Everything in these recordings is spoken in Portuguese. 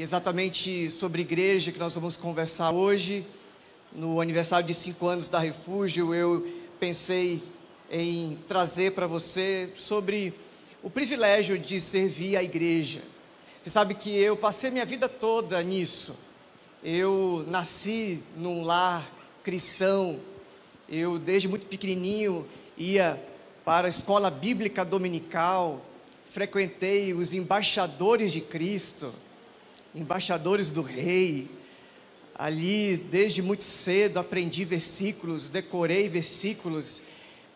E exatamente sobre igreja que nós vamos conversar hoje. No aniversário de cinco anos da Refúgio, eu pensei em trazer para você sobre o privilégio de servir a igreja. Você sabe que eu passei minha vida toda nisso. Eu nasci num lar cristão. Eu, desde muito pequenininho, ia para a escola bíblica dominical. Frequentei os embaixadores de Cristo, embaixadores do Rei. Ali, desde muito cedo, aprendi versículos, decorei versículos.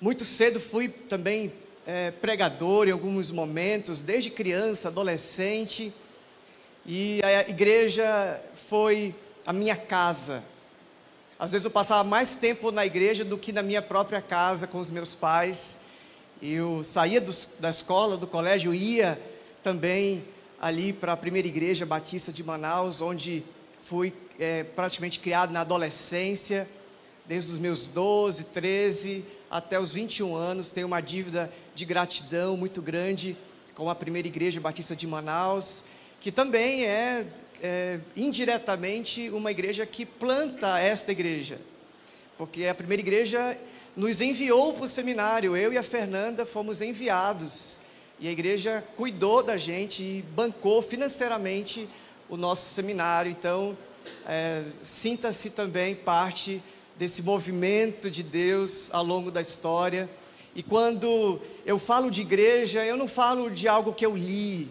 Muito cedo fui também é, pregador em alguns momentos, desde criança, adolescente. E a igreja foi a minha casa. Às vezes eu passava mais tempo na igreja do que na minha própria casa com os meus pais. Eu saía do, da escola, do colégio, ia também ali para a primeira igreja batista de Manaus, onde fui é, praticamente criado na adolescência, desde os meus 12, 13 até os 21 anos. Tenho uma dívida de gratidão muito grande com a primeira igreja batista de Manaus, que também é, é indiretamente uma igreja que planta esta igreja, porque a primeira igreja nos enviou para o seminário, eu e a Fernanda fomos enviados. E a igreja cuidou da gente e bancou financeiramente o nosso seminário. Então, é, sinta-se também parte desse movimento de Deus ao longo da história. E quando eu falo de igreja, eu não falo de algo que eu li,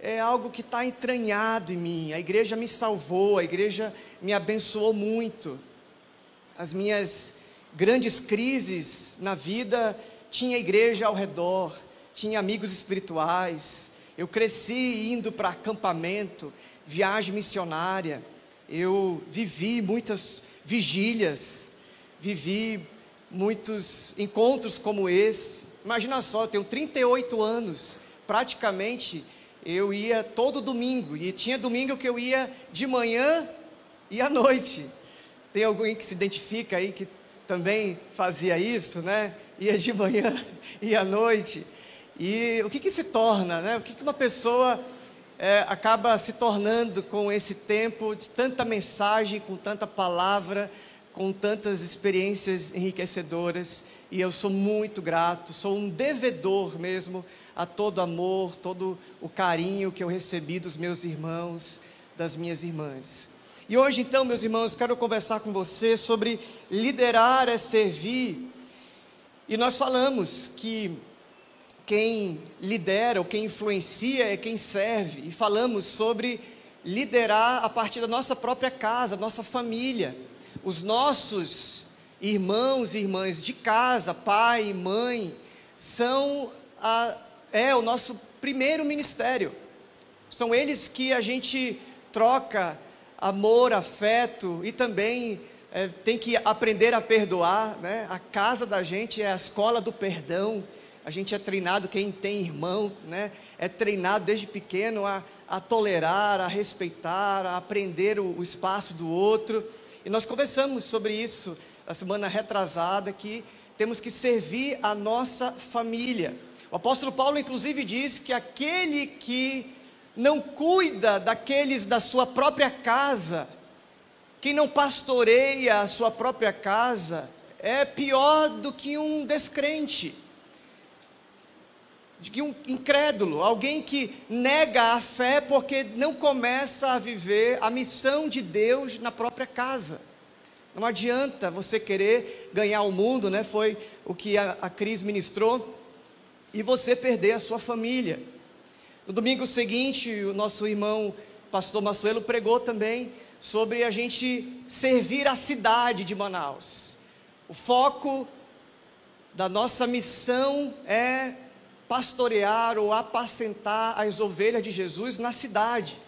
é algo que está entranhado em mim. A igreja me salvou, a igreja me abençoou muito. As minhas grandes crises na vida, tinha igreja ao redor, tinha amigos espirituais. Eu cresci indo para acampamento, viagem missionária. Eu vivi muitas vigílias, vivi muitos encontros como esse. Imagina só, eu tenho 38 anos, praticamente eu ia todo domingo, e tinha domingo que eu ia de manhã e à noite. Tem alguém que se identifica aí que também fazia isso, né? Ia de manhã e à noite. E o que, que se torna, né? O que, que uma pessoa é, acaba se tornando com esse tempo de tanta mensagem, com tanta palavra, com tantas experiências enriquecedoras. E eu sou muito grato, sou um devedor mesmo a todo amor, todo o carinho que eu recebi dos meus irmãos, das minhas irmãs. E hoje, então, meus irmãos, quero conversar com você sobre liderar é servir. E nós falamos que quem lidera ou quem influencia é quem serve. E falamos sobre liderar a partir da nossa própria casa, nossa família. Os nossos irmãos e irmãs de casa, pai e mãe, são a, é o nosso primeiro ministério. São eles que a gente troca amor, afeto e também é, tem que aprender a perdoar. Né? A casa da gente é a escola do perdão a gente é treinado, quem tem irmão, né? É treinado desde pequeno a, a tolerar, a respeitar, a aprender o, o espaço do outro. E nós conversamos sobre isso na semana retrasada, que temos que servir a nossa família. O apóstolo Paulo, inclusive, diz que aquele que não cuida daqueles da sua própria casa, quem não pastoreia a sua própria casa, é pior do que um descrente de um incrédulo, alguém que nega a fé porque não começa a viver a missão de Deus na própria casa. Não adianta você querer ganhar o mundo, né? Foi o que a, a Cris ministrou, e você perder a sua família. No domingo seguinte, o nosso irmão pastor Massuelo pregou também sobre a gente servir a cidade de Manaus. O foco da nossa missão é pastorear ou apacentar as ovelhas de Jesus na cidade.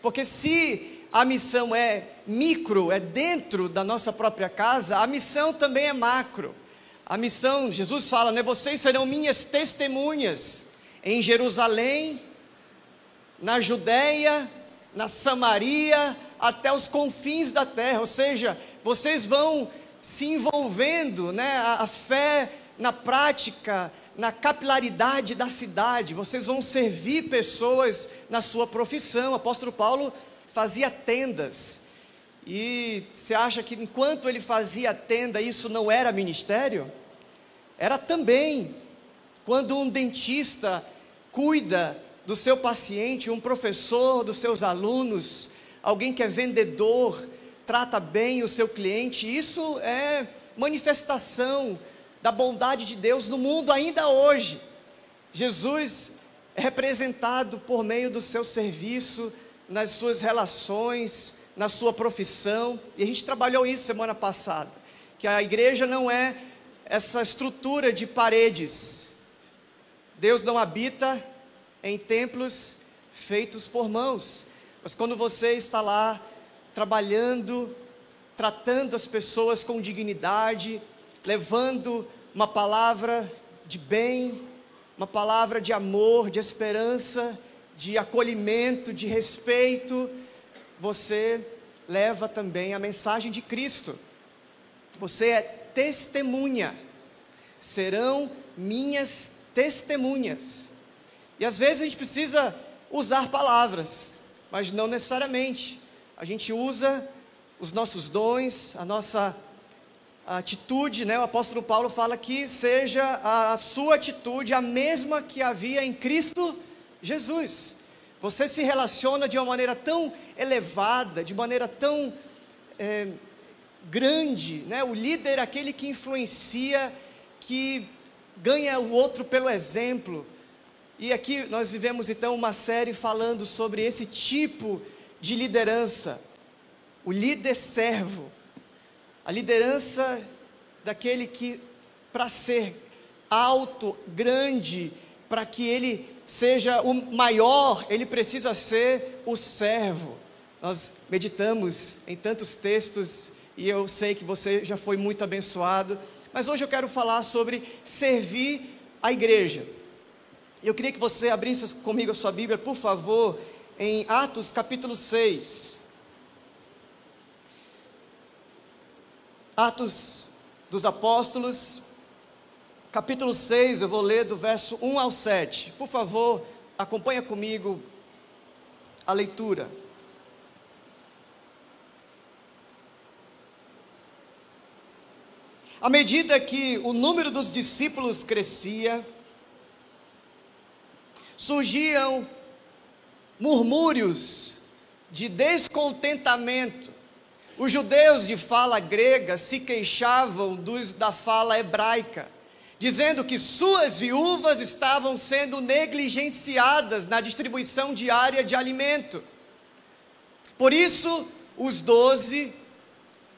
Porque se a missão é micro, é dentro da nossa própria casa, a missão também é macro. A missão, Jesus fala, né, vocês serão minhas testemunhas em Jerusalém, na Judéia, na Samaria, até os confins da terra. Ou seja, vocês vão se envolvendo, né, a, a fé na prática, na capilaridade da cidade, vocês vão servir pessoas na sua profissão. O apóstolo Paulo fazia tendas. E você acha que enquanto ele fazia tenda, isso não era ministério? Era também. Quando um dentista cuida do seu paciente, um professor dos seus alunos, alguém que é vendedor, trata bem o seu cliente, isso é manifestação da bondade de Deus no mundo ainda hoje. Jesus é representado por meio do seu serviço, nas suas relações, na sua profissão, e a gente trabalhou isso semana passada, que a igreja não é essa estrutura de paredes. Deus não habita em templos feitos por mãos, mas quando você está lá trabalhando, tratando as pessoas com dignidade, levando uma palavra de bem, uma palavra de amor, de esperança, de acolhimento, de respeito, você leva também a mensagem de Cristo. Você é testemunha. Serão minhas testemunhas. E às vezes a gente precisa usar palavras, mas não necessariamente. A gente usa os nossos dons, a nossa atitude, né? O apóstolo Paulo fala que seja a sua atitude a mesma que havia em Cristo Jesus. Você se relaciona de uma maneira tão elevada, de maneira tão é, grande, né? O líder é aquele que influencia, que ganha o outro pelo exemplo. E aqui nós vivemos então uma série falando sobre esse tipo de liderança, o líder servo, a liderança daquele que, para ser alto, grande, para que ele seja o maior, ele precisa ser o servo. Nós meditamos em tantos textos e eu sei que você já foi muito abençoado, mas hoje eu quero falar sobre servir a igreja. Eu queria que você abrisse comigo a sua Bíblia, por favor, em Atos capítulo 6. Atos dos Apóstolos, capítulo 6, eu vou ler do verso 1 ao 7. Por favor, acompanha comigo a leitura. À medida que o número dos discípulos crescia, surgiam murmúrios de descontentamento. Os judeus de fala grega se queixavam dos da fala hebraica, dizendo que suas viúvas estavam sendo negligenciadas na distribuição diária de alimento. Por isso, os doze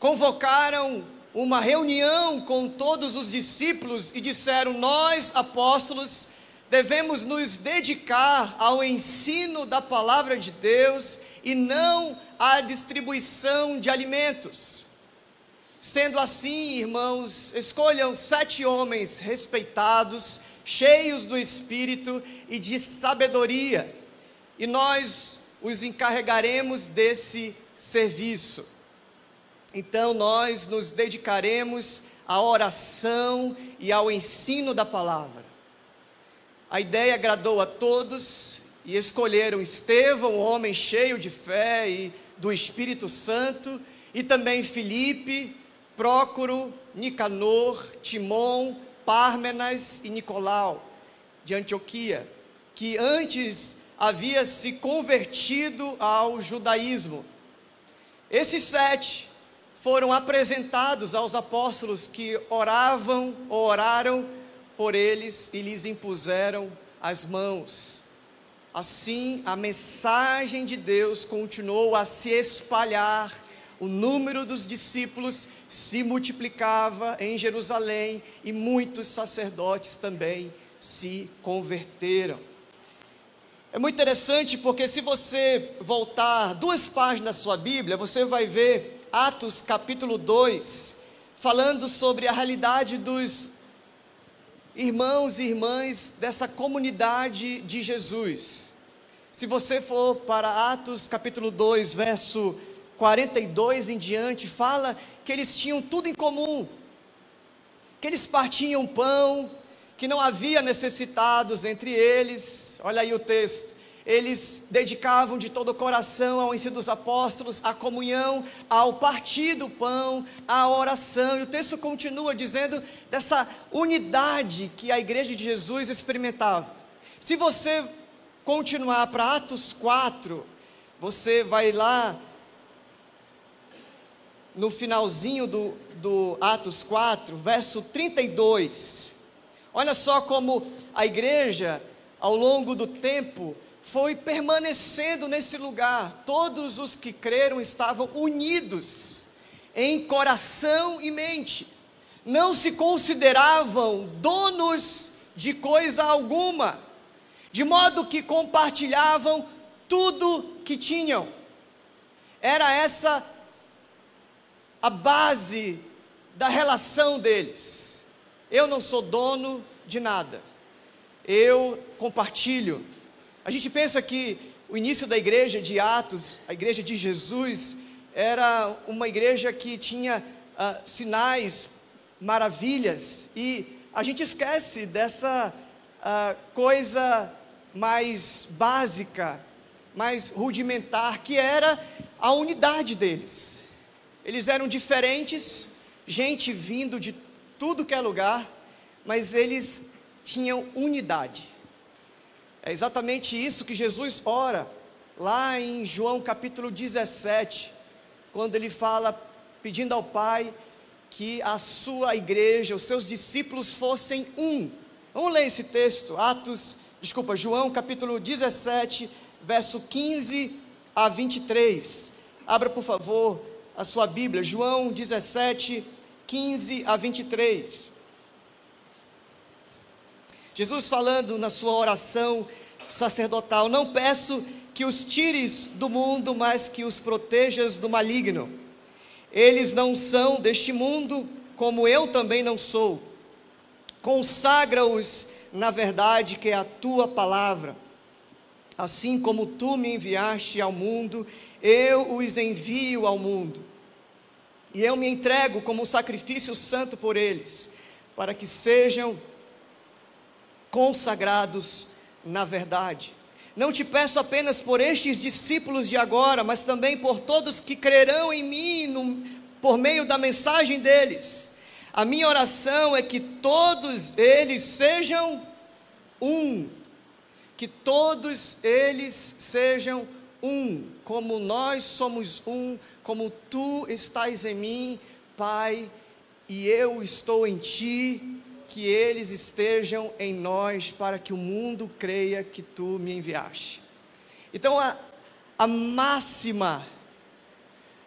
convocaram uma reunião com todos os discípulos e disseram: Nós, apóstolos, devemos nos dedicar ao ensino da palavra de Deus e não à distribuição de alimentos. Sendo assim, irmãos, escolham sete homens respeitados, cheios do espírito e de sabedoria, e nós os encarregaremos desse serviço. Então, nós nos dedicaremos à oração e ao ensino da palavra. A ideia agradou a todos e escolheram Estevão, um homem cheio de fé e do Espírito Santo, e também Filipe, Prócoro, Nicanor, Timon, Pármenas e Nicolau, de Antioquia, que antes havia se convertido ao judaísmo. Esses sete foram apresentados aos apóstolos que oravam oraram por eles e lhes impuseram as mãos. Assim, a mensagem de Deus continuou a se espalhar, o número dos discípulos se multiplicava em Jerusalém e muitos sacerdotes também se converteram. É muito interessante porque, se você voltar duas páginas da sua Bíblia, você vai ver Atos capítulo 2, falando sobre a realidade dos irmãos e irmãs dessa comunidade de Jesus. Se você for para Atos capítulo 2, verso 42 em diante, fala que eles tinham tudo em comum, que eles partiam pão, que não havia necessitados entre eles. Olha aí o texto. Eles dedicavam de todo o coração ao ensino dos apóstolos, à comunhão, ao partir do pão, à oração. E o texto continua dizendo dessa unidade que a igreja de Jesus experimentava. Se você continuar para Atos 4, você vai lá no finalzinho do, do Atos 4, verso 32. Olha só como a igreja, ao longo do tempo, foi permanecendo nesse lugar. Todos os que creram estavam unidos em coração e mente. Não se consideravam donos de coisa alguma, de modo que compartilhavam tudo que tinham. Era essa a base da relação deles. Eu não sou dono de nada. Eu compartilho a gente pensa que o início da igreja de Atos, a igreja de Jesus, era uma igreja que tinha uh, sinais, maravilhas, e a gente esquece dessa uh, coisa mais básica, mais rudimentar, que era a unidade deles. Eles eram diferentes, gente vindo de tudo que é lugar, mas eles tinham unidade. É exatamente isso que Jesus ora lá em João capítulo 17, quando ele fala pedindo ao Pai que a sua igreja, os seus discípulos fossem um. Vamos ler esse texto, Atos, desculpa, João capítulo 17, verso 15 a 23. Abra, por favor, a sua Bíblia, João 17, 15 a 23. Jesus falando na sua oração sacerdotal: Não peço que os tires do mundo, mas que os protejas do maligno. Eles não são deste mundo, como eu também não sou. Consagra-os na verdade que é a tua palavra. Assim como tu me enviaste ao mundo, eu os envio ao mundo. E eu me entrego como sacrifício santo por eles, para que sejam consagrados na verdade. Não te peço apenas por estes discípulos de agora, mas também por todos que crerão em mim no, por meio da mensagem deles. A minha oração é que todos eles sejam um, que todos eles sejam um, como nós somos um, como tu estás em mim, Pai, e eu estou em ti que eles estejam em nós, para que o mundo creia que tu me enviaste. Então, a, a máxima,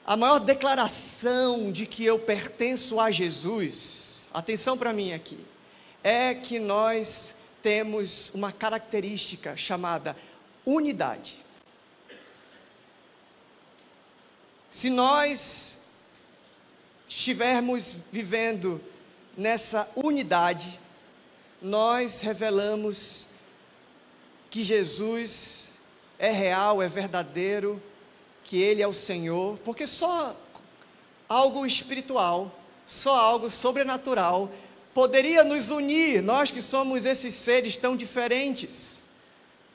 a maior declaração de que eu pertenço a Jesus, atenção para mim aqui, é que nós temos uma característica chamada unidade. Se nós estivermos vivendo nessa unidade, nós revelamos que Jesus é real, é verdadeiro, que Ele é o Senhor, porque só algo espiritual, só algo sobrenatural poderia nos unir, nós que somos esses seres tão diferentes,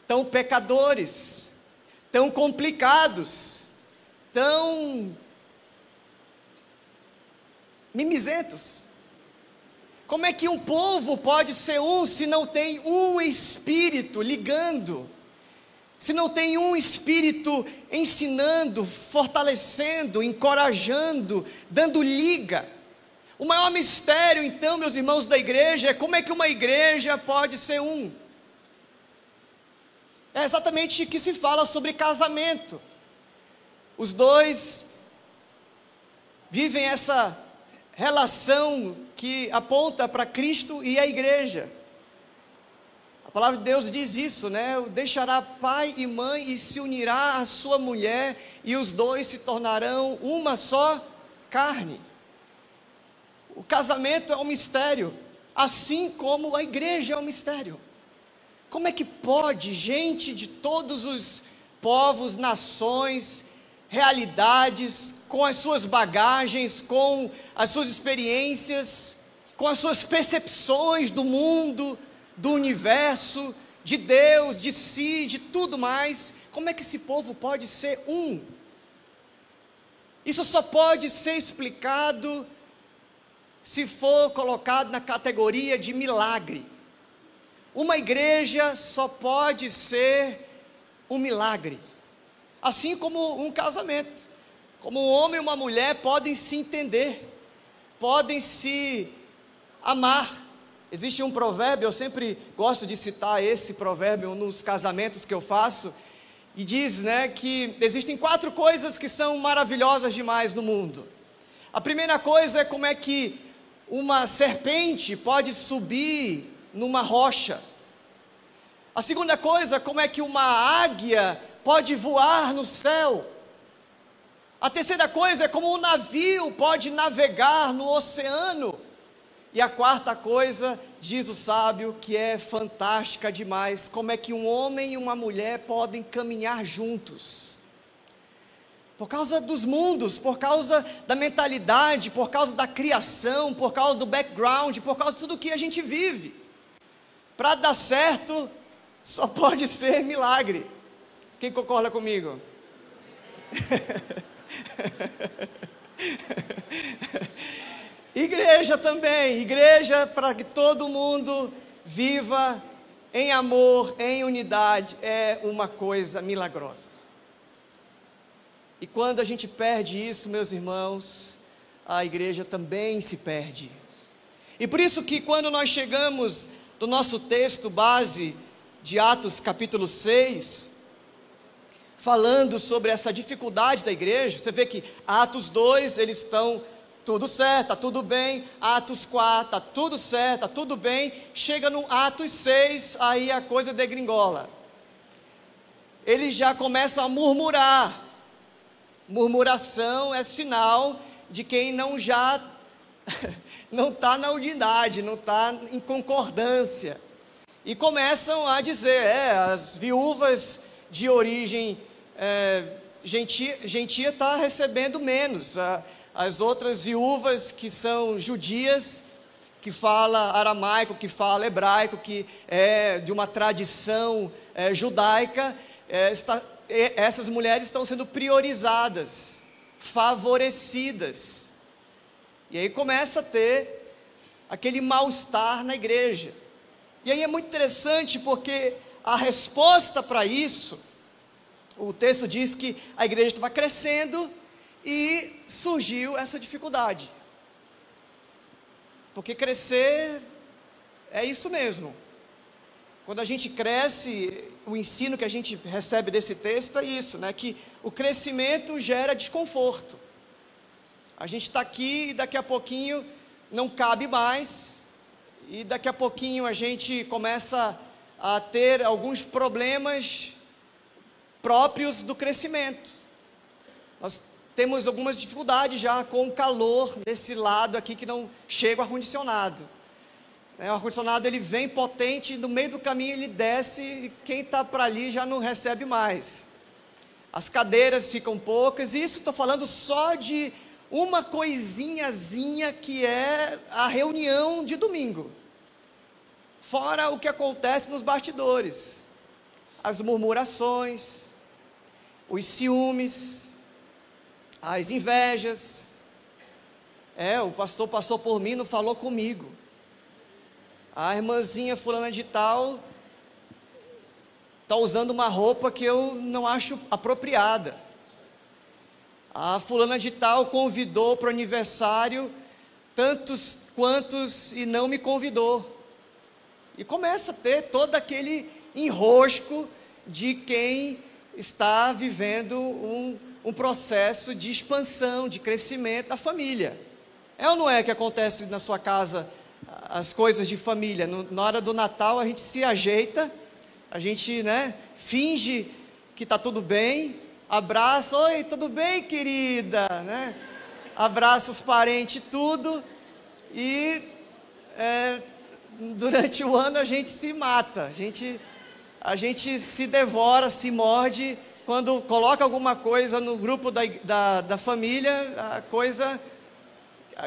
tão pecadores, tão complicados, tão mimizentos. Como é que um povo pode ser um se não tem um espírito ligando? Se não tem um espírito ensinando, fortalecendo, encorajando, dando liga? O maior mistério, então, meus irmãos da igreja, é como é que uma igreja pode ser um? É exatamente que se fala sobre casamento. Os dois vivem essa relação que aponta para Cristo e a igreja. A palavra de Deus diz isso, né? Deixará pai e mãe e se unirá à sua mulher, e os dois se tornarão uma só carne. O casamento é um mistério, assim como a igreja é um mistério. Como é que pode gente de todos os povos, nações, realidades, com as suas bagagens, com as suas experiências, com as suas percepções do mundo, do universo, de Deus, de si, de tudo mais, como é que esse povo pode ser um? Isso só pode ser explicado se for colocado na categoria de milagre. Uma igreja só pode ser um milagre, assim como um casamento. Como um homem e uma mulher podem se entender, podem se amar. Existe um provérbio, eu sempre gosto de citar esse provérbio nos casamentos que eu faço, e diz, né, que existem quatro coisas que são maravilhosas demais no mundo. A primeira coisa é como é que uma serpente pode subir numa rocha. A segunda coisa, como é que uma águia pode voar no céu. A terceira coisa é como um navio pode navegar no oceano. E a quarta coisa, diz o sábio, que é fantástica demais, como é que um homem e uma mulher podem caminhar juntos. Por causa dos mundos, por causa da mentalidade, por causa da criação, por causa do background, por causa de tudo que a gente vive. Para dar certo, só pode ser milagre. Quem concorda comigo? Igreja também, igreja para que todo mundo viva em amor, em unidade, é uma coisa milagrosa. E quando a gente perde isso, meus irmãos, a igreja também se perde. E por isso que quando nós chegamos do nosso texto base de Atos capítulo 6, falando sobre essa dificuldade da igreja, você vê que Atos 2, eles estão tudo certo, está tudo bem. Atos 4, está tudo certo, está tudo bem. Chega no Atos 6, aí a coisa degringola. Eles já começam a murmurar. Murmuração é sinal de quem não já não está na unidade, não está em concordância. E começam a dizer, é, as viúvas de origem é, gentia está recebendo menos. As outras viúvas que são judias, que fala aramaico, que fala hebraico, que é de uma tradição é, judaica, é, está, essas mulheres estão sendo priorizadas, favorecidas. E aí começa a ter aquele mal-estar na igreja. E aí é muito interessante porque a resposta para isso, o texto diz que a igreja estava crescendo e surgiu essa dificuldade. Porque crescer é isso mesmo. Quando a gente cresce, o ensino que a gente recebe desse texto é isso, né? Que o crescimento gera desconforto. A gente está aqui e daqui a pouquinho não cabe mais, e daqui a pouquinho a gente começa a ter alguns problemas próprios do crescimento. Nós temos algumas dificuldades já com o calor desse lado aqui que não chega o ar-condicionado. É, o ar-condicionado ele vem potente, no meio do caminho ele desce e quem está para ali já não recebe mais. As cadeiras ficam poucas, e isso estou falando só de uma coisinhazinha que é a reunião de domingo. Fora o que acontece nos bastidores, as murmurações, os ciúmes, as invejas. É, o pastor passou por mim, não falou comigo. A irmãzinha fulana de tal está usando uma roupa que eu não acho apropriada. A fulana de tal convidou para o aniversário tantos quantos e não me convidou. E começa a ter todo aquele enrosco de quem está vivendo um um processo de expansão, de crescimento da família. É ou não é que acontece na sua casa as coisas de família? No, na hora do Natal a gente se ajeita, a gente né, finge que está tudo bem, abraça, oi, tudo bem, querida? Né? Abraça os parentes, tudo, e é, durante o ano a gente se mata, a gente, a gente se devora, se morde quando coloca alguma coisa no grupo da, da, da família, a coisa,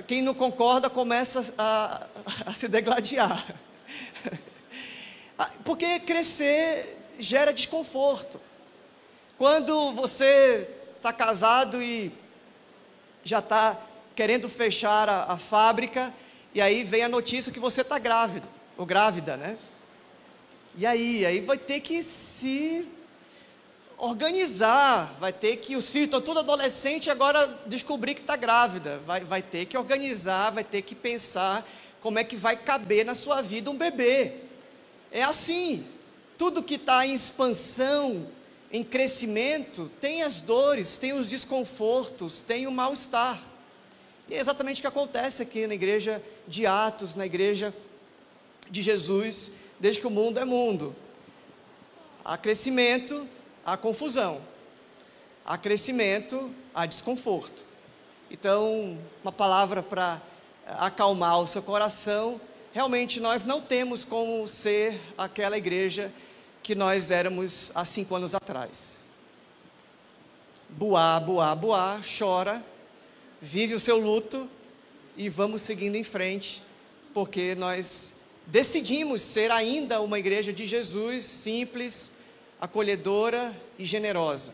quem não concorda começa a, a se degladiar. Porque crescer gera desconforto. Quando você está casado e já está querendo fechar a, a, fábrica, e aí vem a notícia que você está grávida, ou grávida, né? E aí, aí vai ter que se organizar, vai ter que, os filhos estão todos adolescentes agora descobrir que está grávida, vai, vai ter que organizar, vai ter que pensar como é que vai caber na sua vida um bebê. É assim, tudo que está em expansão, em crescimento, tem as dores, tem os desconfortos, tem o mal-estar. E é exatamente o que acontece aqui na igreja de Atos, na igreja de Jesus, desde que o mundo é mundo. Há crescimento, há confusão. Há crescimento, há desconforto. Então, uma palavra para acalmar o seu coração. Realmente, nós não temos como ser aquela igreja que nós éramos há cinco anos atrás. Boá, boá, boá, chora, vive o seu luto e vamos seguindo em frente, porque nós decidimos ser ainda uma igreja de Jesus, simples, acolhedora e generosa.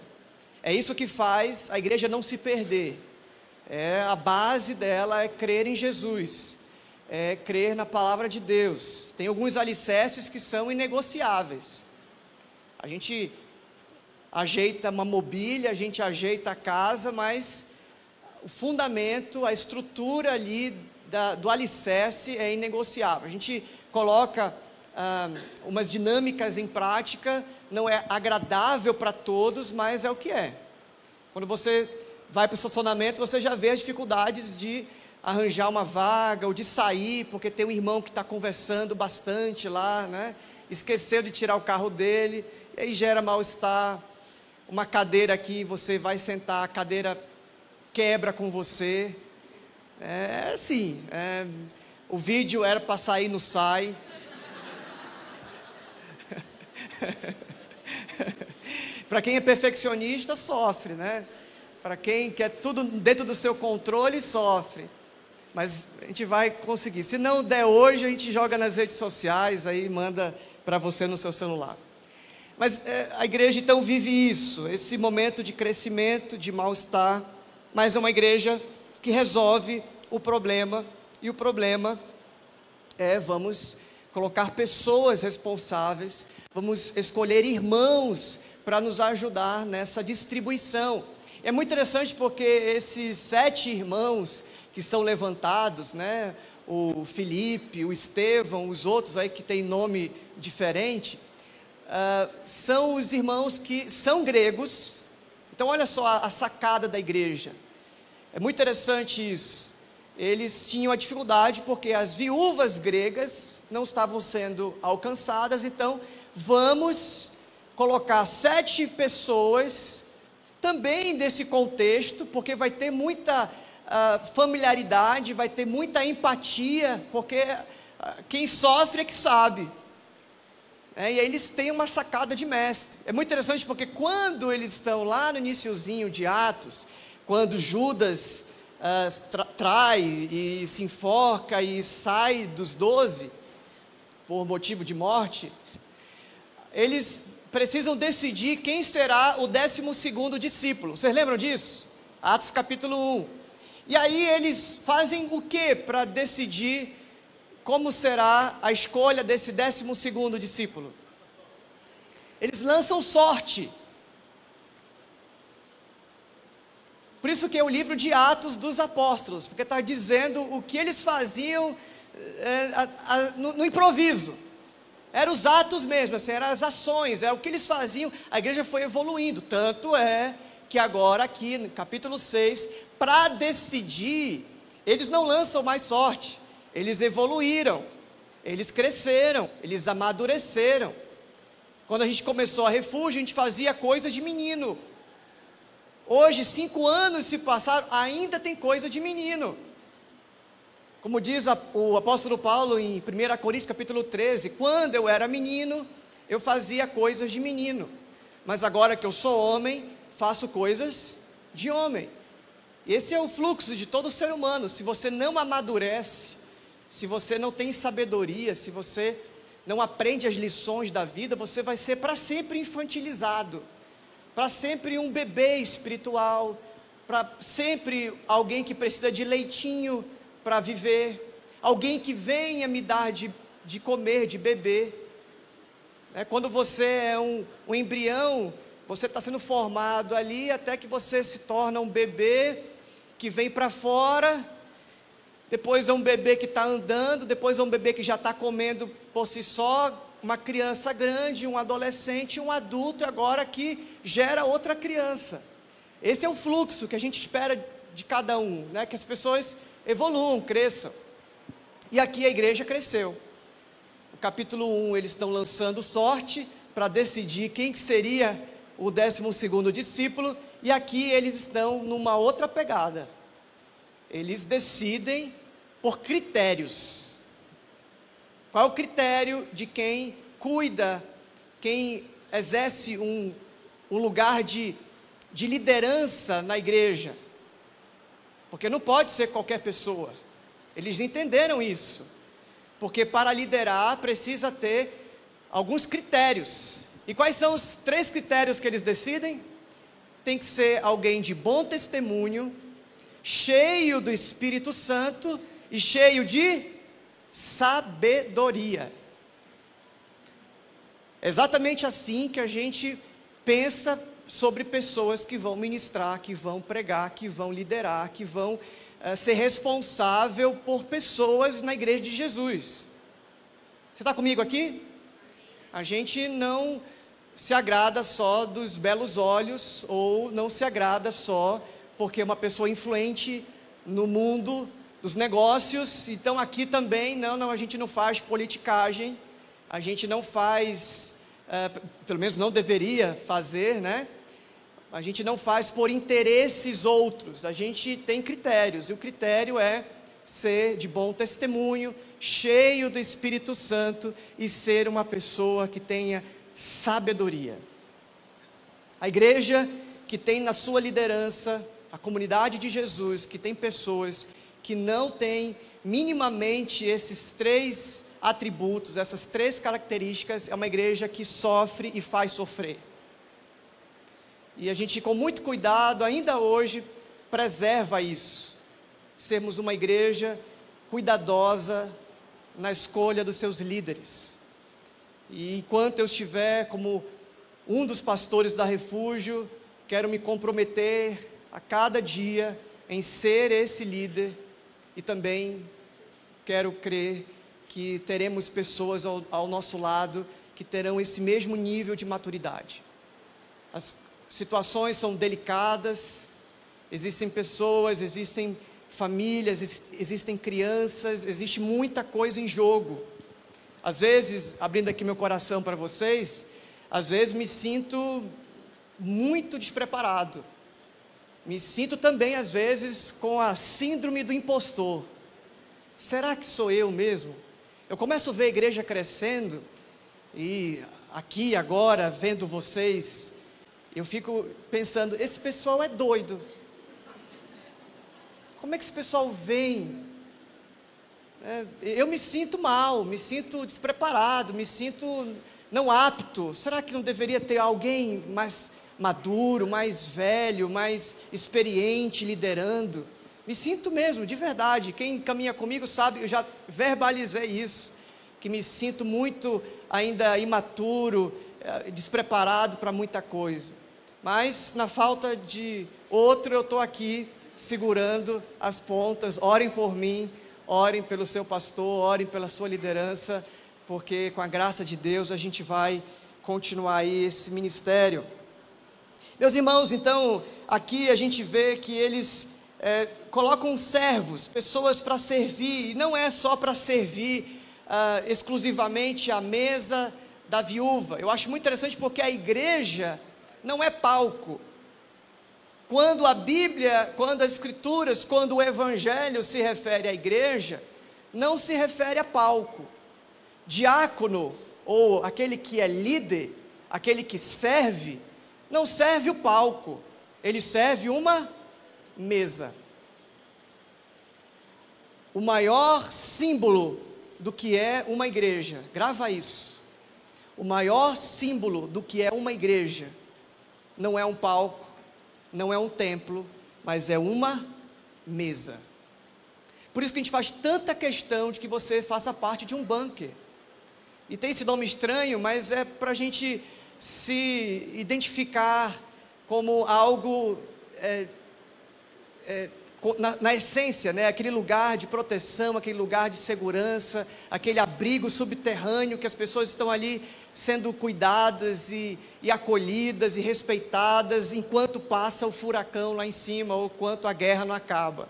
É isso que faz a igreja não se perder. É a base dela é crer em Jesus, é crer na palavra de Deus. Tem alguns alicerces que são inegociáveis. A gente ajeita uma mobília, a gente ajeita a casa, mas o fundamento, a estrutura ali da, do alicerce é inegociável. A gente coloca ah, umas dinâmicas em prática, não é agradável para todos, mas é o que é. Quando você vai para o estacionamento, você já vê as dificuldades de arranjar uma vaga ou de sair, porque tem um irmão que está conversando bastante lá, né? Esqueceu de tirar o carro dele e aí gera mal-estar. Uma cadeira aqui, você vai sentar, a cadeira quebra com você. É assim, é, o vídeo era para sair, não sai. para quem é perfeccionista, sofre, né? Para quem quer tudo dentro do seu controle, sofre. Mas a gente vai conseguir. Se não der hoje, a gente joga nas redes sociais, aí manda para você no seu celular. Mas é, a igreja então vive isso, esse momento de crescimento, de mal-estar, mas é uma igreja que resolve o problema, e o problema é vamos colocar pessoas responsáveis, vamos escolher irmãos para nos ajudar nessa distribuição. É muito interessante porque esses sete irmãos que são levantados, né, o Felipe, o Estevão, os outros aí que têm nome diferente, uh, são os irmãos que são gregos. Então, olha só a, a sacada da igreja. É muito interessante isso. Eles tinham a dificuldade porque as viúvas gregas não estavam sendo alcançadas, então vamos colocar sete pessoas também desse contexto, porque vai ter muita uh, familiaridade, vai ter muita empatia, porque uh, quem sofre é que sabe. É, e aí eles têm uma sacada de mestre. É muito interessante porque quando eles estão lá no iníciozinho de Atos, quando Judas uh, tra trai e se enforca e sai dos doze por motivo de morte, eles precisam decidir quem será o décimo segundo discípulo. Vocês lembram disso? Atos capítulo 1. E aí eles fazem o que para decidir como será a escolha desse décimo segundo discípulo? Eles lançam sorte. Por isso que é o livro de Atos dos Apóstolos, porque está dizendo o que eles faziam é, a, a, no, no, improviso. Eram os atos mesmo, assim, eram as ações, é o que eles faziam. A igreja foi evoluindo, tanto é que agora aqui no capítulo 6, para decidir, eles não lançam mais sorte eles evoluíram, eles cresceram, eles amadureceram. Quando a gente começou a refúgio, a gente fazia coisa de menino. Hoje, cinco anos se passaram, ainda tem coisa de menino. Como diz o apóstolo Paulo em 1 Coríntios capítulo 13, quando eu era menino, eu fazia coisas de menino. Mas agora que eu sou homem, faço coisas de homem. Esse é o fluxo de todo ser humano. Se você não amadurece, se você não tem sabedoria, se você não aprende as lições da vida, você vai ser para sempre infantilizado, para sempre um bebê espiritual, para sempre alguém que precisa de leitinho para viver, alguém que venha me dar de, de comer, de beber. É, quando você é um, um embrião, você está sendo formado ali até que você se torna um bebê que vem para fora depois é um bebê que está andando, depois é um bebê que já está comendo por si só, uma criança grande, um adolescente, um adulto, agora que gera outra criança. Esse é o fluxo que a gente espera de cada um, né? que as pessoas evoluam, cresçam. E aqui a igreja cresceu. No capítulo 1, eles estão lançando sorte para decidir quem seria o décimo segundo discípulo, e aqui eles estão numa outra pegada. Eles decidem por critérios. Qual é o critério de quem cuida, quem exerce um, um lugar de, de liderança na igreja? Porque não pode ser qualquer pessoa. Eles entenderam isso. Porque para liderar precisa ter alguns critérios. E quais são os três critérios que eles decidem? Tem que ser alguém de bom testemunho, cheio do Espírito Santo e cheio de sabedoria. Exatamente assim que a gente pensa sobre pessoas que vão ministrar, que vão pregar, que vão liderar, que vão uh, ser responsável por pessoas na igreja de Jesus. Você está comigo aqui? A gente não se agrada só dos belos olhos ou não se agrada só porque uma pessoa influente no mundo dos negócios. Então aqui também, não, não, a gente não faz politicagem, a gente não faz, uh, pelo menos não deveria fazer, né? A gente não faz por interesses outros, a gente tem critérios, e o critério é ser de bom testemunho, cheio do Espírito Santo e ser uma pessoa que tenha sabedoria. A igreja que tem na sua liderança, a comunidade de Jesus, que tem pessoas que não tem minimamente esses três atributos, essas três características, é uma igreja que sofre e faz sofrer. E a gente, com muito cuidado, ainda hoje, preserva isso. Sermos uma igreja cuidadosa na escolha dos seus líderes. E enquanto eu estiver como um dos pastores da Refúgio, quero me comprometer a cada dia em ser esse líder e também quero crer que teremos pessoas ao, ao nosso lado que terão esse mesmo nível de maturidade. As situações são delicadas, existem pessoas, existem famílias, existem crianças, existe muita coisa em jogo. Às vezes, abrindo aqui meu coração para vocês, às vezes me sinto muito despreparado me sinto também, às vezes, com a síndrome do impostor. Será que sou eu mesmo? Eu começo a ver a igreja crescendo e aqui agora, vendo vocês, eu fico pensando: esse pessoal é doido. Como é que esse pessoal vem? É, eu me sinto mal, me sinto despreparado, me sinto não apto. Será que não deveria ter alguém mais maduro, mais velho, mais experiente liderando. Me sinto mesmo, de verdade. Quem caminha comigo sabe, eu já verbalizei isso, que me sinto muito ainda imaturo, eh, despreparado para muita coisa. Mas na falta de outro, eu estou aqui segurando as pontas. Orem por mim, orem pelo seu pastor, orem pela sua liderança, porque com a graça de Deus a gente vai continuar aí esse ministério. Meus irmãos, então, aqui a gente vê que eles é, colocam servos, pessoas para servir, e não é só para servir uh, exclusivamente a mesa da viúva. Eu acho muito interessante porque a igreja não é palco. Quando a Bíblia, quando as Escrituras, quando o Evangelho se refere à igreja, não se refere a palco. Diácono, ou aquele que é líder, aquele que serve, não serve o palco, ele serve uma mesa. O maior símbolo do que é uma igreja, grava isso. O maior símbolo do que é uma igreja não é um palco, não é um templo, mas é uma mesa. Por isso que a gente faz tanta questão de que você faça parte de um bunker. E tem esse nome estranho, mas é para a gente se identificar como algo é, é, na, na, essência, né, aquele lugar de proteção, aquele lugar de segurança, aquele abrigo subterrâneo que as pessoas estão ali sendo cuidadas e, e acolhidas e respeitadas enquanto passa o furacão lá em cima ou enquanto a guerra não acaba.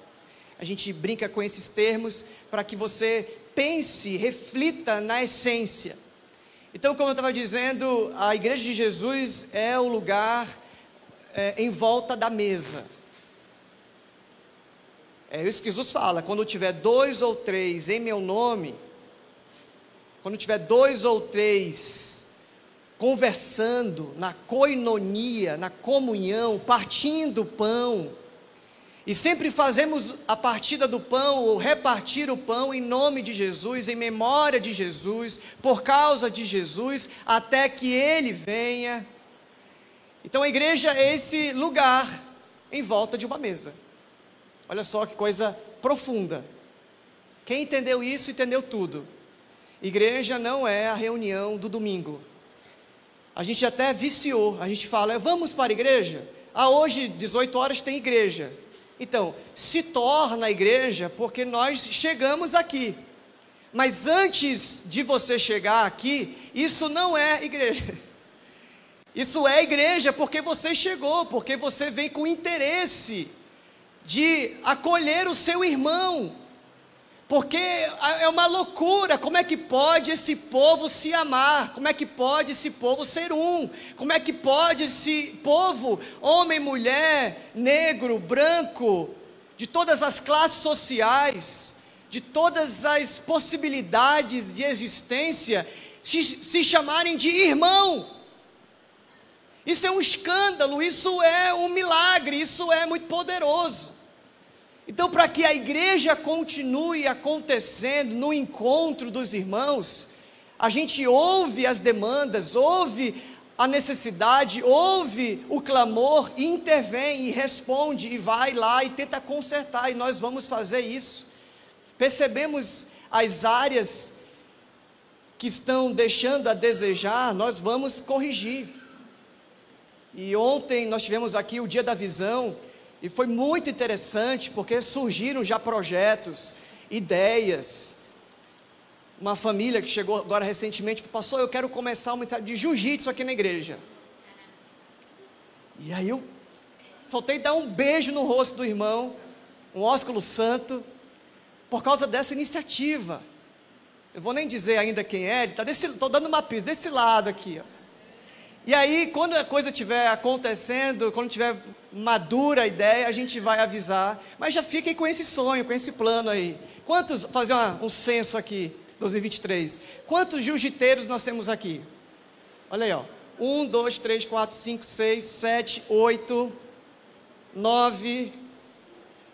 A gente brinca com esses termos para que você pense, reflita na essência. Então, como eu estava dizendo, a igreja de Jesus é o lugar é, em volta da mesa. É isso que Jesus fala: quando tiver dois ou três em meu nome, quando tiver dois ou três conversando na coinonia, na comunhão, partindo pão. E sempre fazemos a partida do pão, ou repartir o pão em nome de Jesus, em memória de Jesus, por causa de Jesus, até que Ele venha. Então a igreja é esse lugar em volta de uma mesa. Olha só que coisa profunda. Quem entendeu isso, entendeu tudo. Igreja não é a reunião do domingo a gente até viciou. A gente fala, vamos para a igreja? Ah, hoje, 18 horas, tem igreja. Então, se torna a igreja porque nós chegamos aqui. Mas antes de você chegar aqui, isso não é igreja. Isso é igreja porque você chegou, porque você vem com interesse de acolher o seu irmão, porque é uma loucura, como é que pode esse povo se amar? Como é que pode esse povo ser um? Como é que pode esse povo, homem, mulher, negro, branco, de todas as classes sociais, de todas as possibilidades de existência, se, se chamarem de irmão? Isso é um escândalo, isso é um milagre, isso é muito poderoso. Então, para que a igreja continue acontecendo no encontro dos irmãos, a gente ouve as demandas, ouve a necessidade, ouve o clamor, e intervém e responde e vai lá e tenta consertar, e nós vamos fazer isso. Percebemos as áreas que estão deixando a desejar, nós vamos corrigir. E ontem nós tivemos aqui o dia da visão, e foi muito interessante porque surgiram já projetos, ideias. Uma família que chegou agora recentemente passou, eu quero começar uma de jiu-jitsu aqui na igreja. E aí eu faltei dar um beijo no rosto do irmão, um ósculo santo, por causa dessa iniciativa. Eu vou nem dizer ainda quem é, estou dando uma pista, desse lado aqui. Ó. E aí, quando a coisa estiver acontecendo, quando tiver madura a ideia, a gente vai avisar. Mas já fiquem com esse sonho, com esse plano aí. Quantos, fazer uma, um censo aqui, 2023. Quantos jiu-jiteiros nós temos aqui? Olha aí, ó. 1, 2, 3, 4, 5, 6, 7, 8, 9,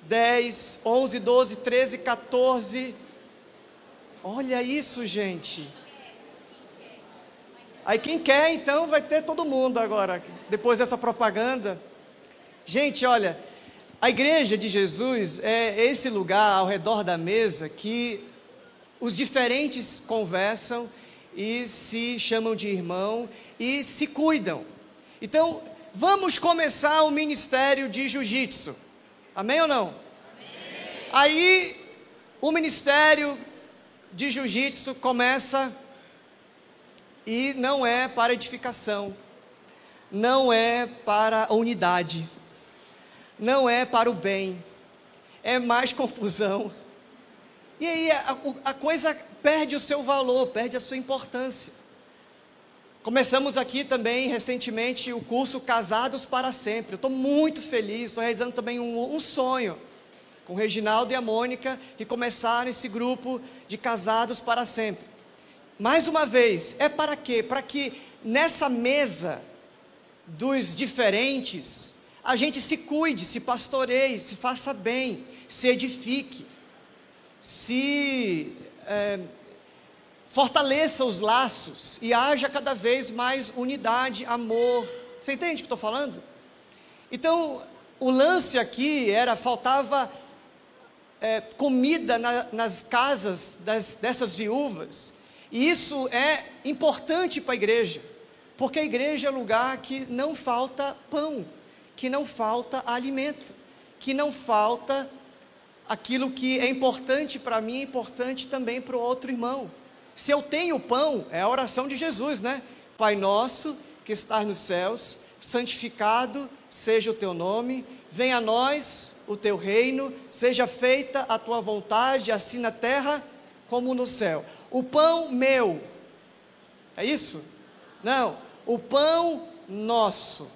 10, 11, 12, 13, 14. Olha isso, gente. Aí quem quer, então, vai ter todo mundo agora, depois dessa propaganda. Gente, olha, a igreja de Jesus é esse lugar ao redor da mesa que os diferentes conversam e se chamam de irmão e se cuidam. Então, vamos começar o ministério de jiu-jitsu. Amém ou não? Amém. Aí, o ministério de jiu-jitsu começa e não é para edificação, não é para a unidade, não é para o bem, é mais confusão. E aí a, a coisa perde o seu valor, perde a sua importância. Começamos aqui também recentemente o curso Casados para Sempre. Eu estou muito feliz, estou realizando também um, um, sonho com o Reginaldo e a Mônica que começaram esse grupo de Casados para Sempre. Mais uma vez, é para quê? Para que nessa mesa dos diferentes, a gente se cuide, se pastoreie, se faça bem, se edifique, se é, fortaleça os laços e haja cada vez mais unidade, amor. Você entende o que estou falando? Então, o lance aqui era: faltava é, comida na, nas casas das, dessas viúvas. E isso é importante para a igreja, porque a igreja é lugar que não falta pão, que não falta alimento, que não falta aquilo que é importante para mim, é importante também para o outro irmão. Se eu tenho pão, é a oração de Jesus, né? Pai nosso que estás nos céus, santificado seja o teu nome, venha a nós o teu reino, seja feita a tua vontade, assim na terra como no céu. O pão meu, é isso? Não, o pão nosso.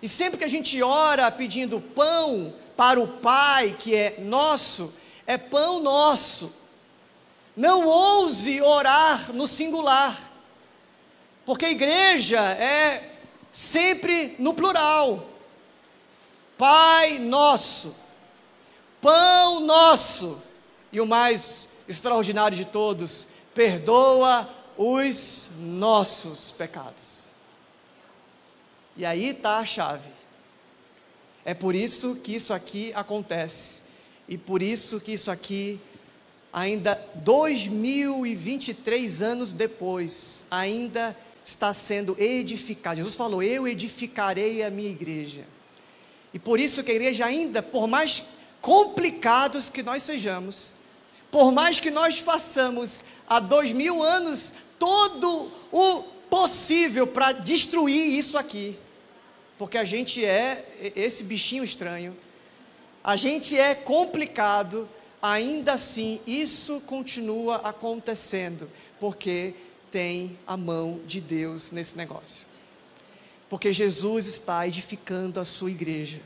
E sempre que a gente ora pedindo pão para o Pai, que é nosso, é pão nosso. Não ouse orar no singular, porque a igreja é sempre no plural. Pai nosso, pão nosso, e o mais extraordinário de todos, perdoa os nossos pecados. E aí está a chave. É por isso que isso aqui acontece. E por isso que isso aqui, ainda 2023 anos depois, ainda está sendo edificado. Jesus falou: Eu edificarei a minha igreja. E por isso que a igreja, ainda, por mais complicados que nós sejamos, por mais que nós façamos há dois mil anos todo o possível para destruir isso aqui, porque a gente é esse bichinho estranho, a gente é complicado, ainda assim isso continua acontecendo, porque tem a mão de Deus nesse negócio. Porque Jesus está edificando a sua igreja.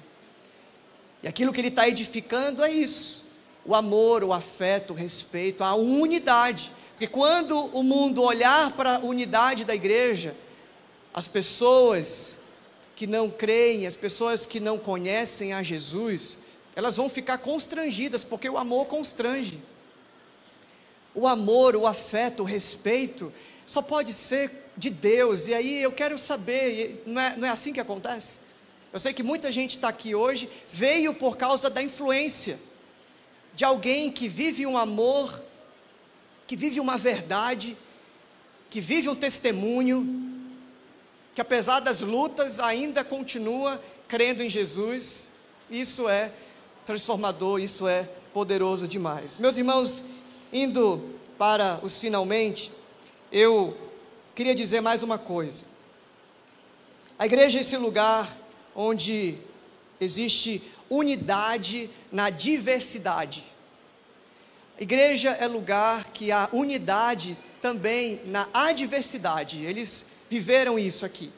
E aquilo que ele está edificando é isso o amor, o afeto, o respeito, a unidade. Porque quando o mundo olhar para a unidade da igreja, as pessoas que não creem, as pessoas que não conhecem a Jesus, elas vão ficar constrangidas, porque o amor constrange. O amor, o afeto, o respeito, só pode ser de Deus. E aí eu quero saber, não é, não é assim que acontece? Eu sei que muita gente está aqui hoje, veio por causa da influência de alguém que vive um amor, que vive uma verdade, que vive um testemunho, que apesar das lutas ainda continua crendo em Jesus. Isso é transformador, isso é poderoso demais. Meus irmãos, indo para os finalmente, eu queria dizer mais uma coisa. A igreja é esse lugar onde existe unidade na diversidade. A igreja é lugar que há unidade também na adversidade. Eles viveram isso aqui.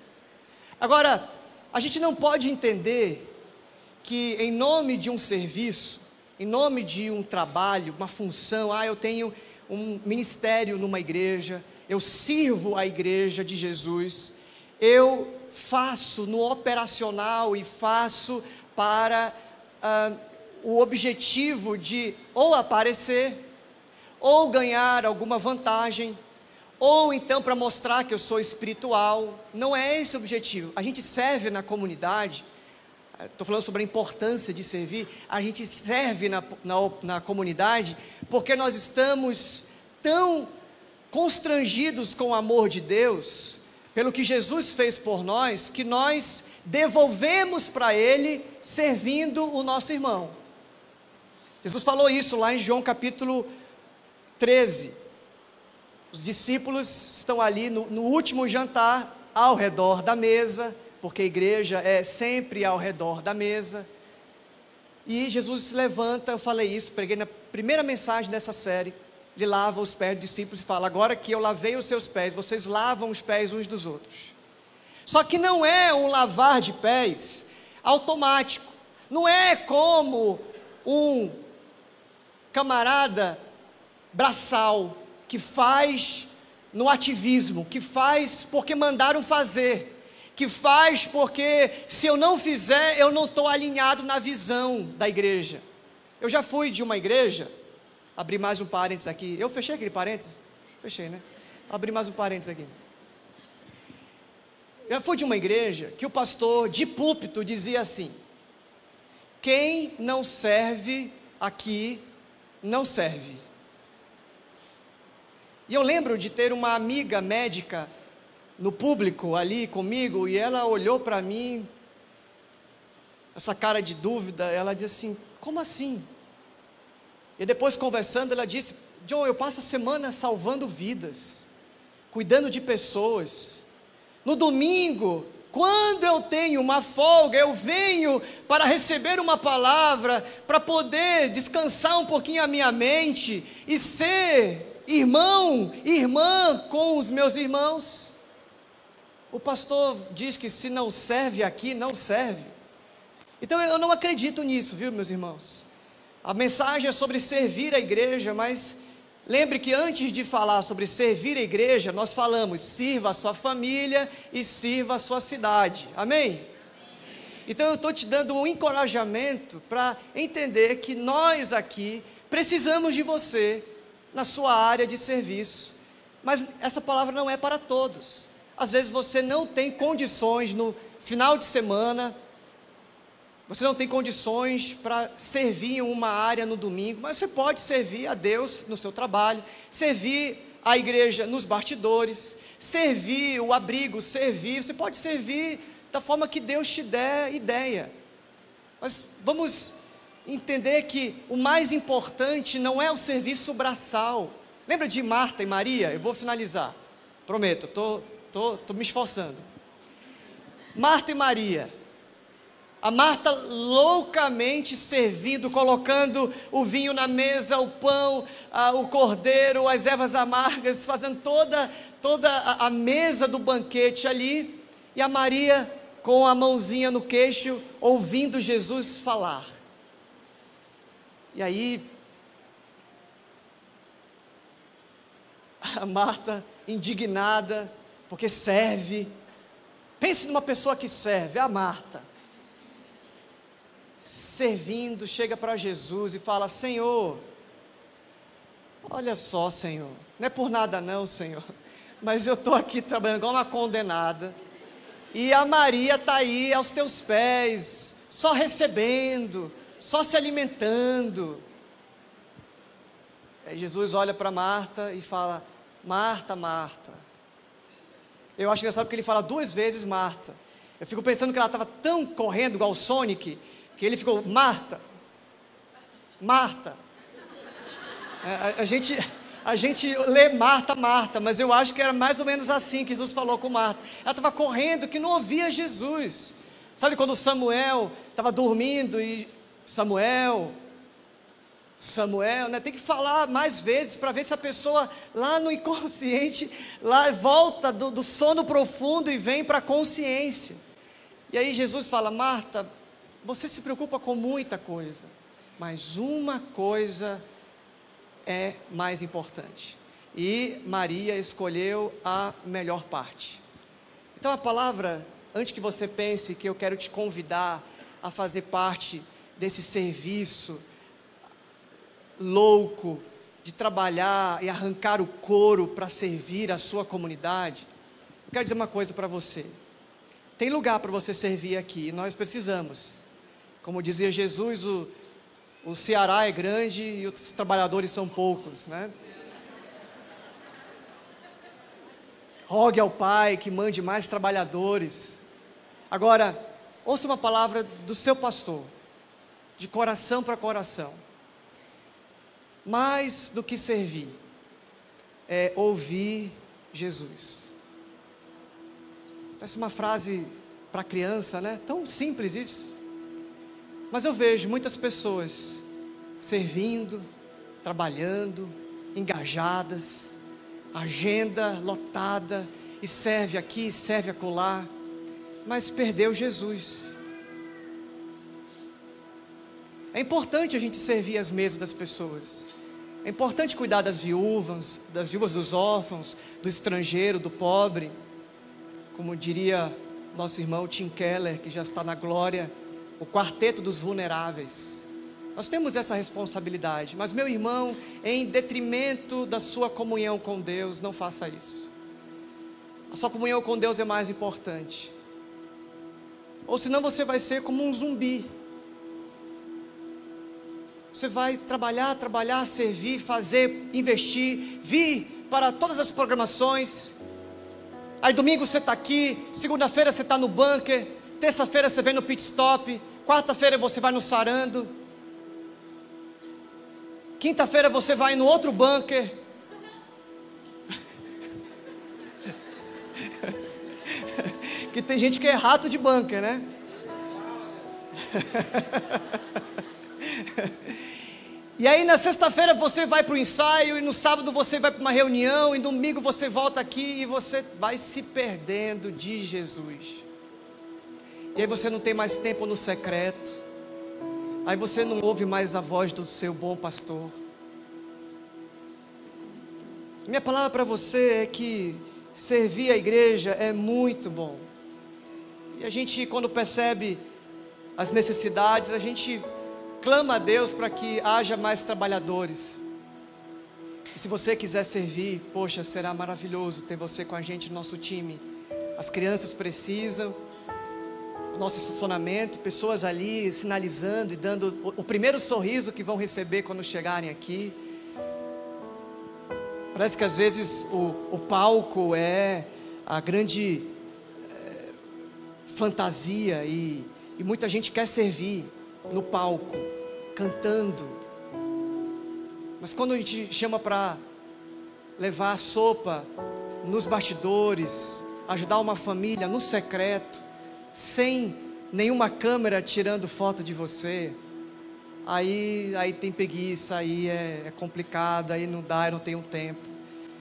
Agora, a gente não pode entender que em nome de um serviço, em nome de um trabalho, uma função, ah, eu tenho um ministério numa igreja, eu sirvo a igreja de Jesus, eu faço no operacional e faço para ah, o objetivo de ou aparecer, ou ganhar alguma vantagem, ou então para mostrar que eu sou espiritual. Não é esse o objetivo. A gente serve na comunidade, estou falando sobre a importância de servir, a gente serve na, na, na comunidade porque nós estamos tão constrangidos com o amor de Deus, pelo que Jesus fez por nós, que nós devolvemos para Ele servindo o nosso irmão. Jesus falou isso lá em João capítulo 13. Os discípulos estão ali no, no último jantar, ao redor da mesa, porque a igreja é sempre ao redor da mesa. E Jesus se levanta, eu falei isso, preguei na primeira mensagem dessa série. Ele lava os pés dos discípulos e fala: Agora que eu lavei os seus pés, vocês lavam os pés uns dos outros. Só que não é um lavar de pés automático. Não é como um camarada braçal que faz no ativismo, que faz porque mandaram fazer, que faz porque se eu não fizer, eu não estou alinhado na visão da igreja. Eu já fui de uma igreja, abri mais um parênteses aqui, eu fechei aquele parênteses, Fechei, né? Abri mais um parênteses aqui. Já fui de uma igreja que o pastor de púlpito dizia assim: quem não serve aqui, não serve. E eu lembro de ter uma amiga médica no público ali comigo, e ela olhou para mim, essa cara de dúvida, ela disse assim: como assim? E depois conversando, ela disse: John, eu passo a semana salvando vidas, cuidando de pessoas. No domingo, quando eu tenho uma folga, eu venho para receber uma palavra, para poder descansar um pouquinho a minha mente e ser irmão, irmã com os meus irmãos. O pastor diz que se não serve aqui, não serve. Então eu não acredito nisso, viu, meus irmãos? A mensagem é sobre servir a igreja, mas lembre que antes de falar sobre servir a igreja, nós falamos sirva a sua família e sirva a sua cidade. Amém? Então eu estou te dando um encorajamento para entender que nós aqui precisamos de você na sua área de serviço. Mas essa palavra não é para todos. Às vezes você não tem condições no final de semana você não tem condições para servir em uma área no domingo, mas você pode servir a Deus no seu trabalho, servir a igreja nos bastidores, servir o abrigo, servir, você pode servir da forma que Deus te der ideia. Mas vamos entender que o mais importante não é o serviço braçal. Lembra de Marta e Maria? Eu vou finalizar. Prometo, estou tô, tô, tô me esforçando. Marta e Maria a Marta loucamente servindo, colocando o vinho na mesa, o pão, a, o cordeiro, as ervas amargas, fazendo toda, toda a, a mesa do banquete ali. E a Maria com a mãozinha no queixo, ouvindo Jesus falar. E aí, a Marta, indignada, porque serve. Pense numa pessoa que serve, a Marta servindo, chega para Jesus e fala: Senhor, olha só, Senhor, não é por nada não, Senhor, mas eu estou aqui trabalhando igual uma condenada, e a Maria está aí aos teus pés, só recebendo, só se alimentando. Aí Jesus olha para Marta e fala: Marta, Marta. Eu acho engraçado porque ele fala duas vezes Marta. Eu fico pensando que ela estava tão correndo igual o Sonic que ele ficou, Marta, Marta. É, a, a, gente, a gente lê Marta, Marta, mas eu acho que era mais ou menos assim que Jesus falou com Marta. Ela estava correndo que não ouvia Jesus. Sabe quando Samuel estava dormindo e Samuel, Samuel, né, tem que falar mais vezes para ver se a pessoa lá no inconsciente, lá volta do, do sono profundo e vem para a consciência. E aí Jesus fala, Marta, você se preocupa com muita coisa, mas uma coisa é mais importante. E Maria escolheu a melhor parte. Então a palavra, antes que você pense que eu quero te convidar a fazer parte desse serviço louco de trabalhar e arrancar o couro para servir a sua comunidade, eu quero dizer uma coisa para você. Tem lugar para você servir aqui, nós precisamos. Como dizia Jesus, o, o Ceará é grande e os trabalhadores são poucos, né? Rogue ao Pai que mande mais trabalhadores. Agora, ouça uma palavra do seu pastor, de coração para coração. Mais do que servir, é ouvir Jesus. Parece uma frase para criança, né? Tão simples isso. Mas eu vejo muitas pessoas servindo, trabalhando, engajadas, agenda lotada, e serve aqui, serve acolá, mas perdeu Jesus. É importante a gente servir as mesas das pessoas. É importante cuidar das viúvas, das viúvas dos órfãos, do estrangeiro, do pobre. Como diria nosso irmão Tim Keller, que já está na glória, o quarteto dos vulneráveis. Nós temos essa responsabilidade, mas meu irmão, em detrimento da sua comunhão com Deus, não faça isso. A sua comunhão com Deus é mais importante. Ou senão você vai ser como um zumbi. Você vai trabalhar, trabalhar, servir, fazer, investir, vir para todas as programações. Aí domingo você está aqui, segunda-feira você está no bunker, terça-feira você vem no pit stop, quarta-feira você vai no sarando, quinta-feira você vai no outro bunker. que tem gente que é rato de bunker, né? E aí na sexta-feira você vai para o ensaio, e no sábado você vai para uma reunião, e domingo você volta aqui e você vai se perdendo de Jesus. E aí você não tem mais tempo no secreto. Aí você não ouve mais a voz do seu bom pastor. Minha palavra para você é que servir a igreja é muito bom. E a gente, quando percebe as necessidades, a gente clama a Deus para que haja mais trabalhadores. E se você quiser servir, poxa, será maravilhoso ter você com a gente no nosso time. As crianças precisam, o nosso estacionamento, pessoas ali sinalizando e dando o, primeiro sorriso que vão receber quando chegarem aqui. Parece que às vezes o, o palco é a grande é, fantasia e, e muita gente quer servir no palco, cantando. Mas quando a gente chama para levar a sopa nos bastidores, ajudar uma família no secreto, sem nenhuma câmera tirando foto de você, aí, aí tem preguiça, aí é, é complicado, aí não dá, eu não tenho tempo.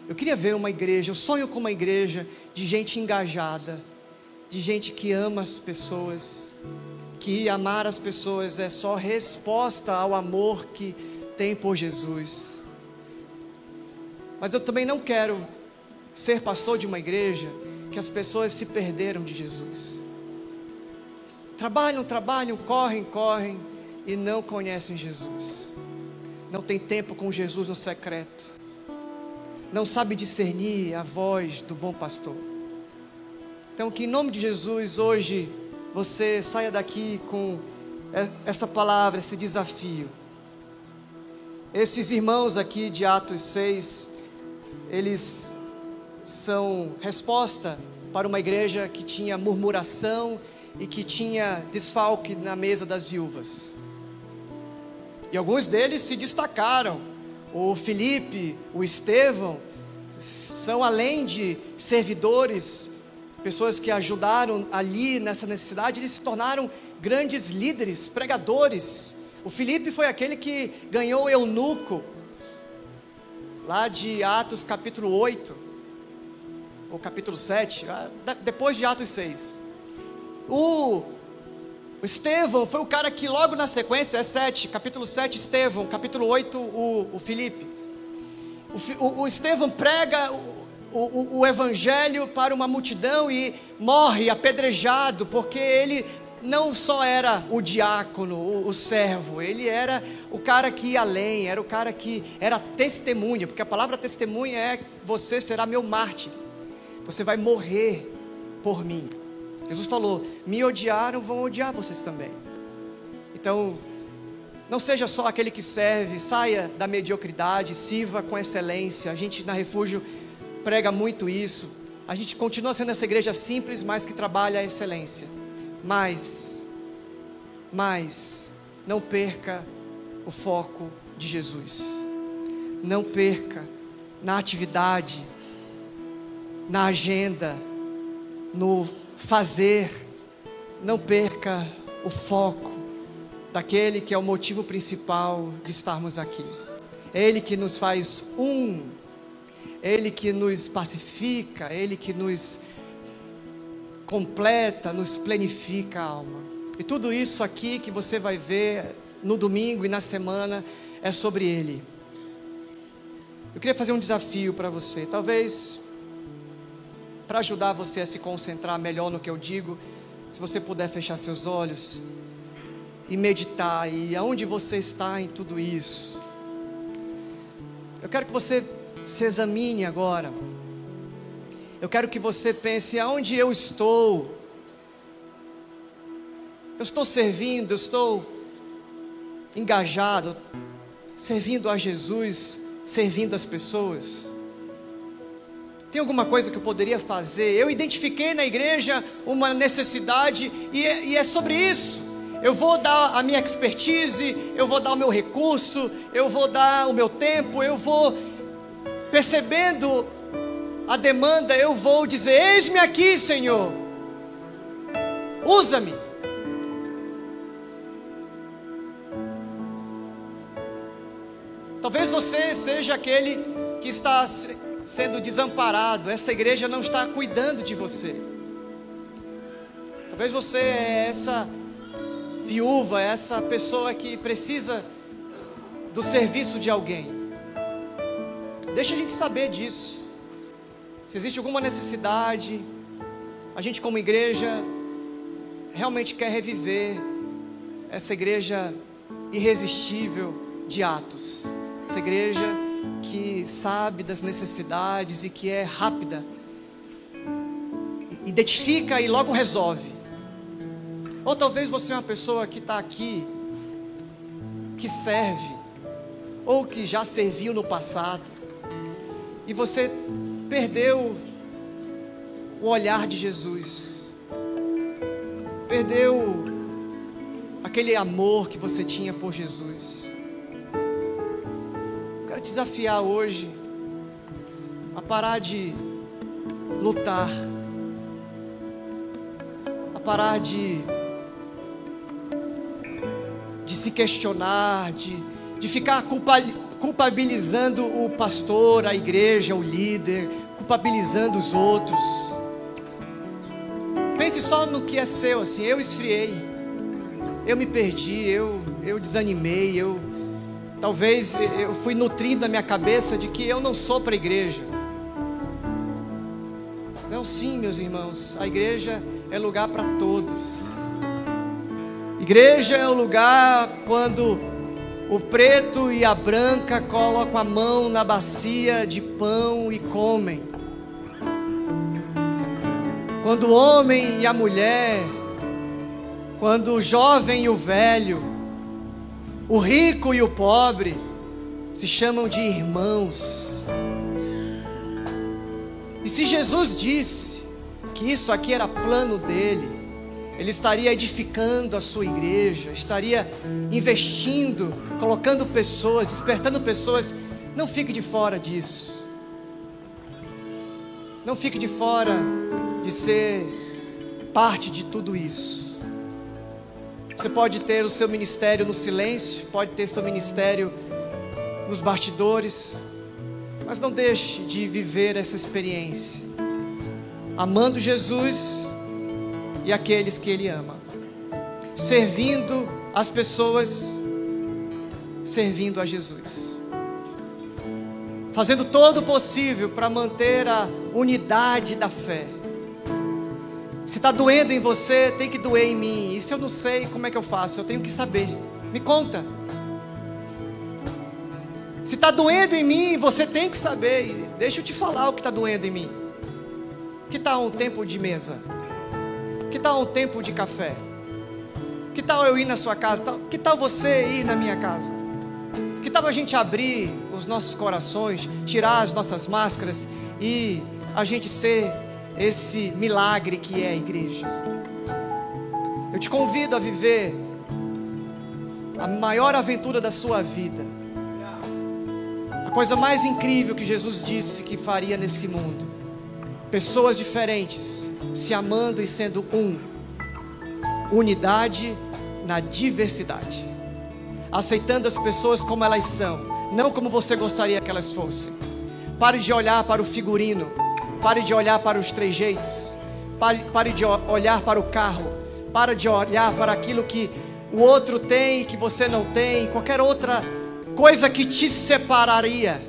Eu queria ver uma igreja, eu sonho com uma igreja de gente engajada, de gente que ama as pessoas, que amar as pessoas é só resposta ao amor que tem por Jesus. Mas eu também não quero ser pastor de uma igreja que as pessoas se perderam de Jesus. Trabalham, trabalham, correm, correm e não conhecem Jesus. Não tem tempo com Jesus no secreto. Não sabe discernir a voz do bom pastor. Então, que em nome de Jesus hoje você saia daqui com essa palavra, esse desafio. Esses irmãos aqui de Atos 6, eles são resposta para uma igreja que tinha murmuração e que tinha desfalque na mesa das viúvas. E alguns deles se destacaram. O Felipe, o Estevão, são além de servidores pessoas que ajudaram ali nessa necessidade, eles se tornaram grandes líderes, pregadores. O Filipe foi aquele que ganhou o eunuco, lá de Atos capítulo 8, ou capítulo 7, ah, depois de Atos 6. O, Estevão foi o cara que logo na sequência, é 7, capítulo 7, Estevão, capítulo 8, o, o. O, o, o Estevão prega o, o, o evangelho para uma multidão e morre apedrejado, porque ele não só era o diácono, o, o, servo, ele era o cara que ia além, era o cara que era testemunha, porque a palavra testemunha é: você será meu mártir, você vai morrer por mim. Jesus falou: me odiaram, vão odiar vocês também. Então, não seja só aquele que serve, saia da mediocridade, sirva com excelência. A gente na refúgio prega muito isso. A gente continua sendo essa igreja simples, mas que trabalha a excelência. Mas, mas, não perca o foco de Jesus. Não perca na atividade, na agenda, no fazer. Não perca o foco daquele que é o motivo principal de estarmos aqui. É Ele que nos faz um ele que nos pacifica, Ele que nos completa, nos plenifica a alma. E tudo isso aqui que você vai ver no domingo e na semana é sobre Ele. Eu queria fazer um desafio para você, talvez para ajudar você a se concentrar melhor no que eu digo, se você puder fechar seus olhos. e meditar e aonde você está em tudo isso. Eu quero que você se examine agora. Eu quero que você pense aonde eu estou. Eu estou servindo, eu estou engajado, servindo a Jesus, servindo as pessoas. Tem alguma coisa que eu poderia fazer? Eu identifiquei na igreja uma necessidade e é, e é sobre isso. Eu vou dar a minha expertise, eu vou dar o meu recurso, eu vou dar o meu tempo, eu vou percebendo a demanda, eu vou dizer: Eis-me aqui, Senhor, usa-me. Talvez você seja aquele que está sendo desamparado, essa igreja não está cuidando de você. Talvez você é essa viúva, essa pessoa que precisa do serviço de alguém. Deixa a gente saber disso. Se existe alguma necessidade, a gente como igreja realmente quer reviver essa igreja irresistível de Atos. Essa igreja que sabe das necessidades e que é rápida. Identifica e logo resolve. Ou talvez você é uma pessoa que está aqui, que serve, ou que já serviu no passado, e você perdeu o olhar de Jesus, perdeu aquele amor que você tinha por Jesus. Desafiar hoje a parar de lutar, a parar de de se questionar, de, de ficar culpa, culpabilizando o pastor, a igreja, o líder, culpabilizando os outros. Pense só no que é seu, assim, eu esfriei, eu me perdi, eu, eu desanimei, eu talvez eu fui nutrindo na minha cabeça de que eu não sou para a igreja. Não, sim, meus irmãos, a igreja é lugar para todos. Igreja é o lugar quando o preto e a branca colocam a mão na bacia de pão e comem. Quando o homem e a mulher, quando o jovem e o velho, o rico e o pobre se chamam de irmãos. E se Jesus disse que isso aqui era plano dele, ele estaria edificando a sua igreja, estaria investindo, colocando pessoas, despertando pessoas. Não fique de fora disso. Não fique de fora de ser parte de tudo isso. Você pode ter o seu ministério no silêncio, pode ter seu ministério nos bastidores, mas não deixe de viver essa experiência. Amando Jesus, e aqueles que Ele ama, servindo as pessoas, servindo a Jesus, fazendo todo o possível para manter a unidade da fé. Se está doendo em você, tem que doer em mim. Se eu não sei, como é que eu faço? Eu tenho que saber. Me conta. Se está doendo em mim, você tem que saber. Deixa eu te falar o que está doendo em mim. Que tal um tempo de mesa? Que tal um tempo de café? Que tal eu ir na sua casa? Que tal você ir na minha casa? Que tal a gente abrir os nossos corações, tirar as nossas máscaras e a gente ser esse milagre que é a igreja? Eu te convido a viver a maior aventura da sua vida. A coisa mais incrível que Jesus disse que faria nesse mundo. Pessoas diferentes se amando e sendo um. Unidade na diversidade. Aceitando as pessoas como elas são, não como você gostaria que elas fossem. Pare de olhar para o figurino, pare de olhar para os trejeitos, pare, pare de olhar para o carro, pare de olhar para aquilo que o outro tem que você não tem, qualquer outra coisa que te separaria.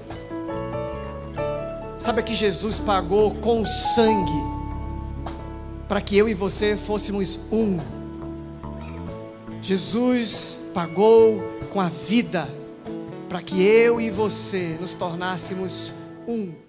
Sabe que Jesus pagou com sangue para que eu e você fôssemos um. Jesus pagou com a vida para que eu e você nos tornássemos um